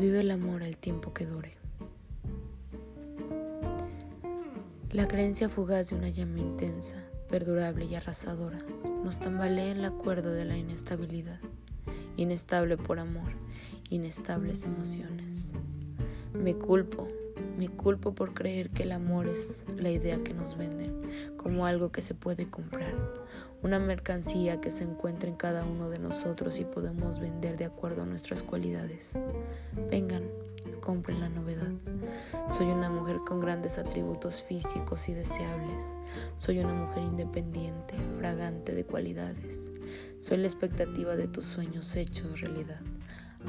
vive el amor el tiempo que dure. La creencia fugaz de una llama intensa, perdurable y arrasadora nos tambalea en la cuerda de la inestabilidad, inestable por amor, inestables emociones. Me culpo, me culpo por creer que el amor es la idea que nos venden, como algo que se puede comprar, una mercancía que se encuentra en cada uno de nosotros y podemos vender de acuerdo a nuestras cualidades. Vengan, compren la novedad. Soy una mujer con grandes atributos físicos y deseables. Soy una mujer independiente, fragante de cualidades. Soy la expectativa de tus sueños hechos realidad,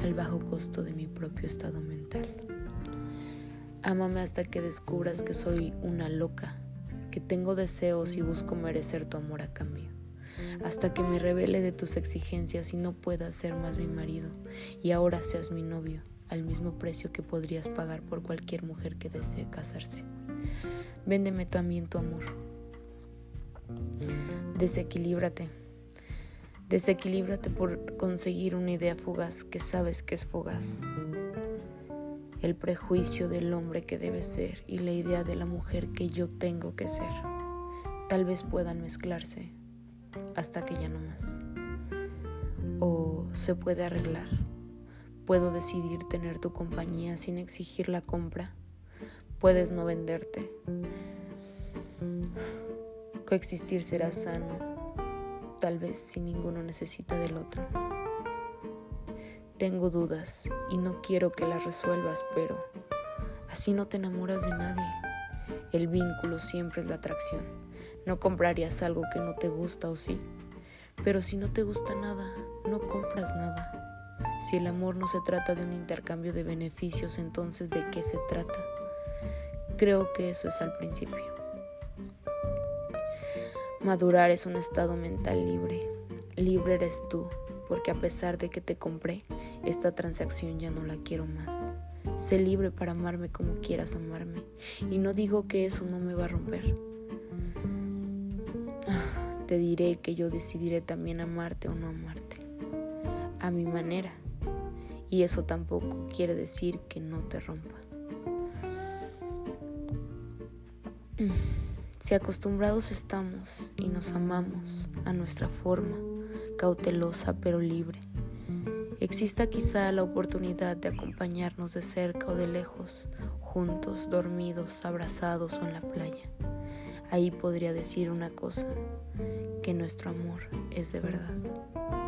al bajo costo de mi propio estado mental. Ámame hasta que descubras que soy una loca, que tengo deseos y busco merecer tu amor a cambio. Hasta que me revele de tus exigencias y no puedas ser más mi marido y ahora seas mi novio al mismo precio que podrías pagar por cualquier mujer que desee casarse. Véndeme también tu amor. Desequilíbrate. Desequilíbrate por conseguir una idea fugaz que sabes que es fugaz. El prejuicio del hombre que debe ser y la idea de la mujer que yo tengo que ser. Tal vez puedan mezclarse hasta que ya no más. O se puede arreglar. Puedo decidir tener tu compañía sin exigir la compra. Puedes no venderte. Coexistir será sano, tal vez si ninguno necesita del otro. Tengo dudas y no quiero que las resuelvas, pero así no te enamoras de nadie. El vínculo siempre es la atracción. No comprarías algo que no te gusta o sí. Pero si no te gusta nada, no compras nada. Si el amor no se trata de un intercambio de beneficios, entonces ¿de qué se trata? Creo que eso es al principio. Madurar es un estado mental libre. Libre eres tú, porque a pesar de que te compré, esta transacción ya no la quiero más. Sé libre para amarme como quieras amarme, y no digo que eso no me va a romper. Te diré que yo decidiré también amarte o no amarte, a mi manera y eso tampoco quiere decir que no te rompa. Si acostumbrados estamos y nos amamos a nuestra forma, cautelosa pero libre, exista quizá la oportunidad de acompañarnos de cerca o de lejos, juntos, dormidos, abrazados o en la playa. Ahí podría decir una cosa, que nuestro amor es de verdad.